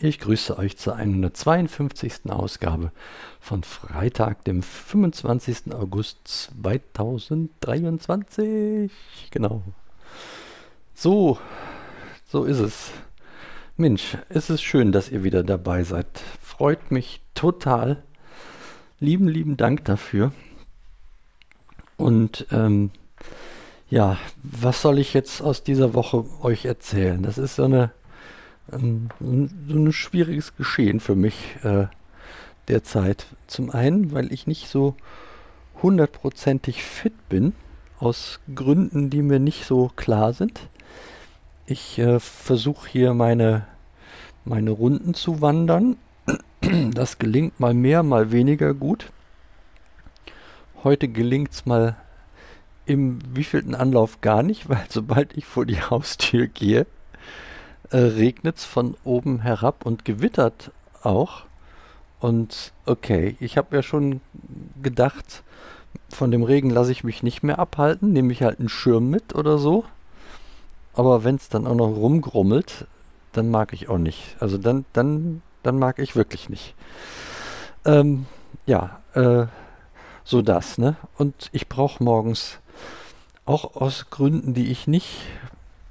Ich grüße euch zur 152. Ausgabe von Freitag, dem 25. August 2023. Genau. So, so ist es. Mensch, es ist schön, dass ihr wieder dabei seid. Freut mich total. Lieben, lieben Dank dafür. Und ähm, ja, was soll ich jetzt aus dieser Woche euch erzählen? Das ist so eine ähm, so ein schwieriges Geschehen für mich äh, derzeit. Zum einen, weil ich nicht so hundertprozentig fit bin, aus Gründen, die mir nicht so klar sind. Ich äh, versuche hier meine, meine Runden zu wandern. Das gelingt mal mehr, mal weniger gut. Heute gelingt es mal im wievielten Anlauf gar nicht, weil sobald ich vor die Haustür gehe, äh, regnet es von oben herab und gewittert auch. Und okay, ich habe ja schon gedacht, von dem Regen lasse ich mich nicht mehr abhalten, nehme ich halt einen Schirm mit oder so. Aber wenn es dann auch noch rumgrummelt, dann mag ich auch nicht. Also dann, dann, dann mag ich wirklich nicht. Ähm, ja, äh, so das, ne? Und ich brauche morgens auch aus Gründen, die ich nicht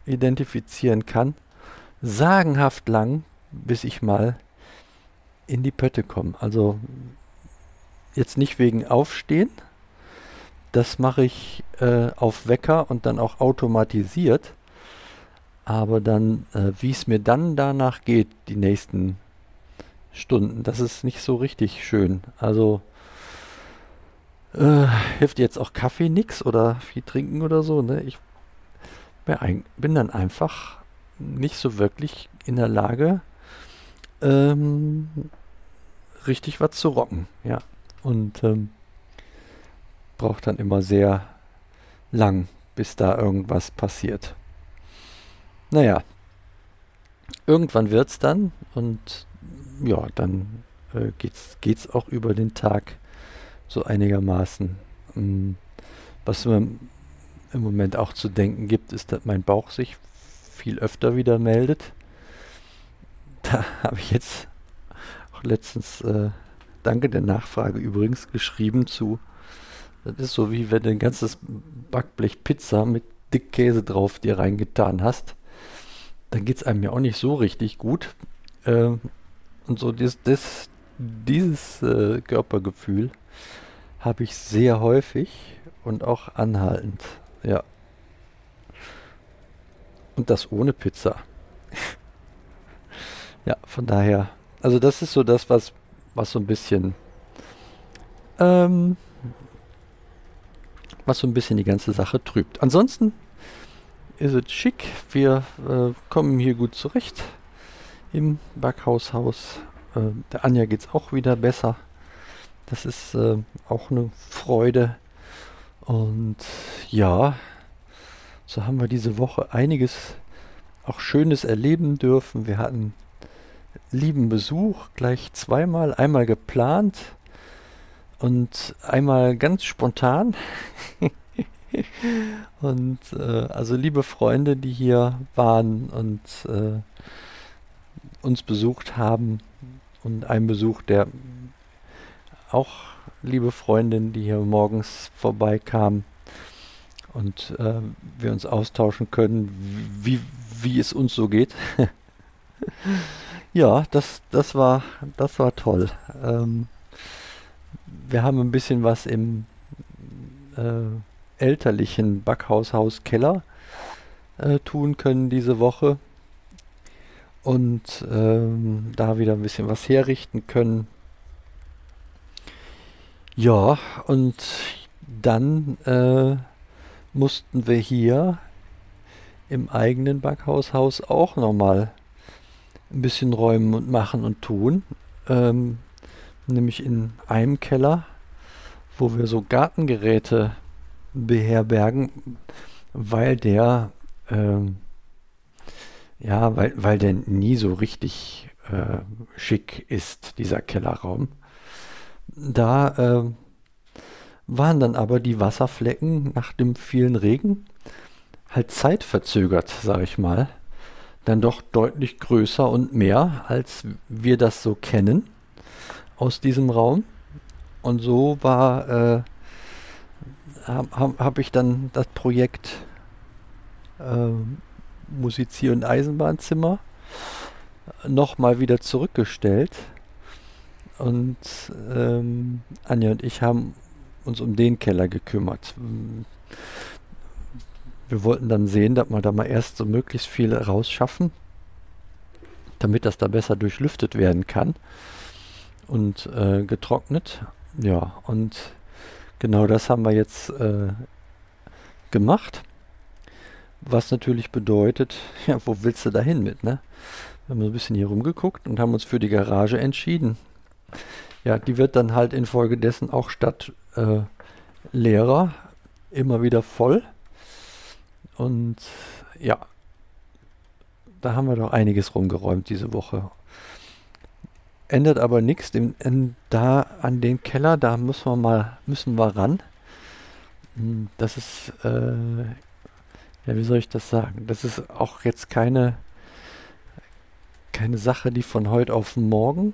identifizieren kann, sagenhaft lang, bis ich mal in die Pötte komme. Also jetzt nicht wegen Aufstehen. Das mache ich äh, auf Wecker und dann auch automatisiert. Aber dann, äh, wie es mir dann danach geht, die nächsten Stunden, das ist nicht so richtig schön. Also äh, hilft jetzt auch Kaffee nix oder viel trinken oder so. Ne? Ich bin dann einfach nicht so wirklich in der Lage, ähm, richtig was zu rocken. Ja. Und ähm, braucht dann immer sehr lang, bis da irgendwas passiert. Naja, irgendwann wird es dann und ja, dann äh, geht's, geht's auch über den Tag so einigermaßen. Ähm, was mir im Moment auch zu denken gibt, ist, dass mein Bauch sich viel öfter wieder meldet. Da habe ich jetzt auch letztens, äh, danke der Nachfrage übrigens, geschrieben zu. Das ist so wie wenn du ein ganzes Backblech Pizza mit Dickkäse drauf dir reingetan hast. Dann geht es einem ja auch nicht so richtig gut. Äh, und so das, das, dieses äh, Körpergefühl habe ich sehr häufig und auch anhaltend. Ja. Und das ohne Pizza. ja, von daher. Also das ist so das, was, was so ein bisschen, ähm, was so ein bisschen die ganze Sache trübt. Ansonsten ist es schick. Wir äh, kommen hier gut zurecht im Backhaushaus. Äh, der Anja geht es auch wieder besser. Das ist äh, auch eine Freude. Und ja, so haben wir diese Woche einiges auch Schönes erleben dürfen. Wir hatten lieben Besuch, gleich zweimal, einmal geplant und einmal ganz spontan. und äh, also liebe Freunde, die hier waren und äh, uns besucht haben und ein Besuch, der auch liebe Freundin, die hier morgens vorbeikam und äh, wir uns austauschen können, wie, wie es uns so geht. ja, das, das, war, das war toll. Ähm, wir haben ein bisschen was im äh, elterlichen Backhaushaus Keller äh, tun können diese Woche und ähm, da wieder ein bisschen was herrichten können. Ja, und dann äh, mussten wir hier im eigenen Backhaushaus auch nochmal ein bisschen räumen und machen und tun. Ähm, nämlich in einem Keller, wo wir so Gartengeräte beherbergen, weil der ähm, ja, weil, weil der nie so richtig äh, schick ist, dieser Kellerraum. Da äh, waren dann aber die Wasserflecken nach dem vielen Regen halt zeitverzögert, sag ich mal. dann doch deutlich größer und mehr, als wir das so kennen aus diesem Raum. Und so war, äh, habe hab, hab ich dann das Projekt äh, Musizier- und Eisenbahnzimmer nochmal wieder zurückgestellt. Und ähm, Anja und ich haben uns um den Keller gekümmert. Wir wollten dann sehen, dass wir da mal erst so möglichst viel rausschaffen, damit das da besser durchlüftet werden kann und äh, getrocknet. Ja, und genau das haben wir jetzt äh, gemacht. Was natürlich bedeutet, ja, wo willst du da hin mit, ne? Wir haben ein bisschen hier rumgeguckt und haben uns für die Garage entschieden. Ja, die wird dann halt infolgedessen auch statt äh, leerer immer wieder voll. Und ja, da haben wir doch einiges rumgeräumt diese Woche. Ändert aber nichts. Da an den Keller, da müssen wir mal, müssen wir ran. Hm, das ist, äh, ja, wie soll ich das sagen? Das ist auch jetzt keine, keine Sache, die von heute auf morgen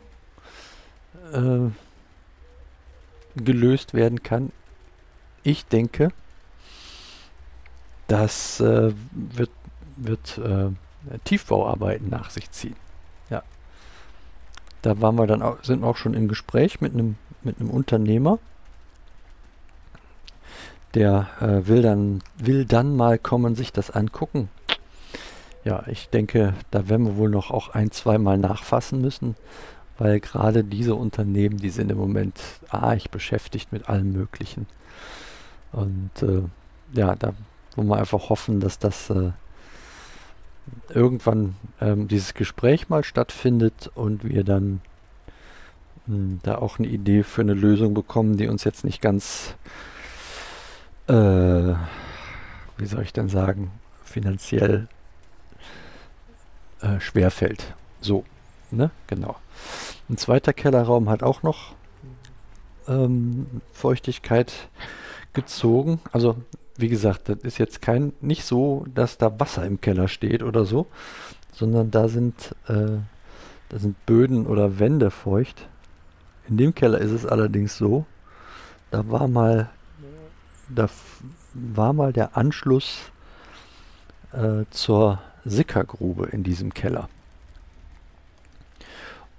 äh, gelöst werden kann. Ich denke, das äh, wird, wird äh, Tiefbauarbeiten nach sich ziehen. Ja. Da waren wir dann auch, sind auch schon im Gespräch mit einem mit einem Unternehmer, der äh, will dann will dann mal kommen, sich das angucken. Ja, ich denke, da werden wir wohl noch auch ein, zweimal nachfassen müssen, weil gerade diese Unternehmen, die sind im Moment arg beschäftigt mit allem Möglichen. Und äh, ja, da wollen wir einfach hoffen, dass das äh, irgendwann ähm, dieses Gespräch mal stattfindet und wir dann mh, hm, da auch eine Idee für eine Lösung bekommen, die uns jetzt nicht ganz, äh, wie soll ich denn sagen, finanziell äh, schwerfällt. So, ne? Genau. Ein zweiter Kellerraum hat auch noch ähm, Feuchtigkeit gezogen. Also wie gesagt, das ist jetzt kein nicht so, dass da Wasser im Keller steht oder so, sondern da sind äh, da sind Böden oder Wände feucht. In dem Keller ist es allerdings so, da war mal da war mal der Anschluss äh, zur Sickergrube in diesem Keller.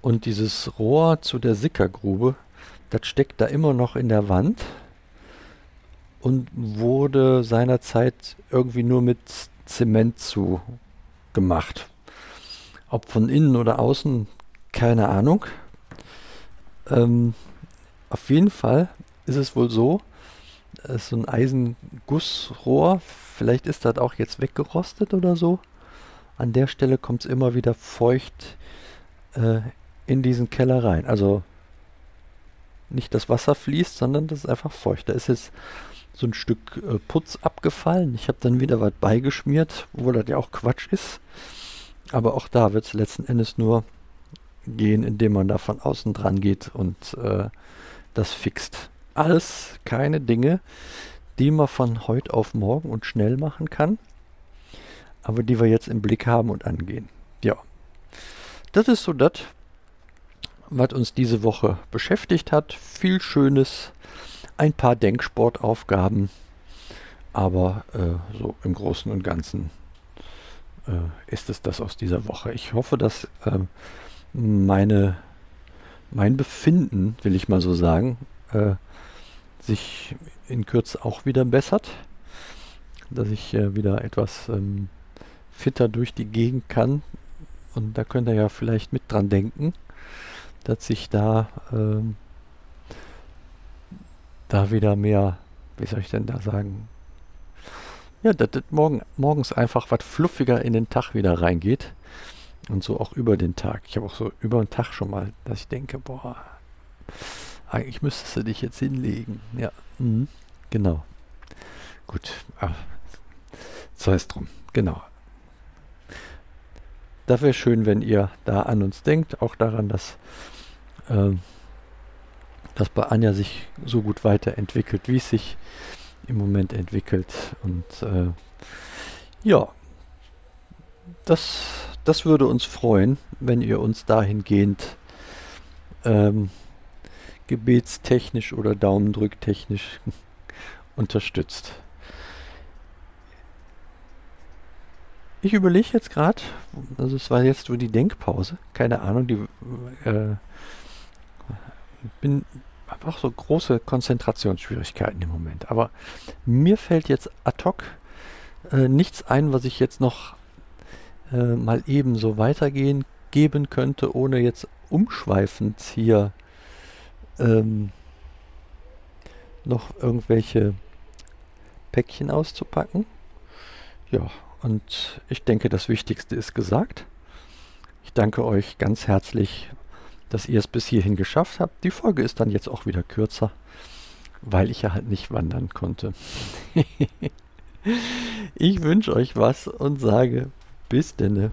Und dieses Rohr zu der Sickergrube, das steckt da immer noch in der Wand und wurde seinerzeit irgendwie nur mit Zement zu gemacht. Ob von innen oder außen, keine Ahnung. Ähm, auf jeden Fall ist es wohl so, ist so ein Eisengussrohr, vielleicht ist das auch jetzt weggerostet oder so. An der Stelle kommt es immer wieder feucht äh, in diesen Keller rein. Also nicht das Wasser fließt, sondern das ist einfach feucht. Da ist jetzt so ein Stück äh, Putz abgefallen. Ich habe dann wieder was beigeschmiert, obwohl das ja auch Quatsch ist. Aber auch da wird es letzten Endes nur gehen, indem man da von außen dran geht und äh, das fixt. Alles keine Dinge, die man von heute auf morgen und schnell machen kann, aber die wir jetzt im Blick haben und angehen. Ja, das ist so das, was uns diese Woche beschäftigt hat. Viel Schönes, ein paar Denksportaufgaben, aber äh, so im Großen und Ganzen äh, ist es das aus dieser Woche. Ich hoffe, dass äh, meine, mein Befinden, will ich mal so sagen, äh, sich in Kürze auch wieder bessert, dass ich äh, wieder etwas ähm, fitter durch die Gegend kann. Und da könnt ihr ja vielleicht mit dran denken dass sich da, ähm, da wieder mehr, wie soll ich denn da sagen, ja, dass das morgen, morgens einfach was fluffiger in den Tag wieder reingeht. Und so auch über den Tag. Ich habe auch so über den Tag schon mal, dass ich denke, boah, eigentlich müsstest du dich jetzt hinlegen. Ja, mhm, genau. Gut, ah, so ist drum. Genau. Da wäre schön, wenn ihr da an uns denkt, auch daran, dass äh, dass bei Anja sich so gut weiterentwickelt, wie es sich im Moment entwickelt. Und äh, ja, das, das würde uns freuen, wenn ihr uns dahingehend ähm, gebetstechnisch oder Daumendrücktechnisch unterstützt. Ich überlege jetzt gerade, also es war jetzt nur die Denkpause, keine Ahnung, die äh, bin habe auch so große Konzentrationsschwierigkeiten im Moment. Aber mir fällt jetzt ad hoc äh, nichts ein, was ich jetzt noch äh, mal eben so weitergehen geben könnte, ohne jetzt umschweifend hier ähm, noch irgendwelche Päckchen auszupacken. Ja, und ich denke, das Wichtigste ist gesagt. Ich danke euch ganz herzlich, dass ihr es bis hierhin geschafft habt. Die Folge ist dann jetzt auch wieder kürzer, weil ich ja halt nicht wandern konnte. ich wünsche euch was und sage bis denne.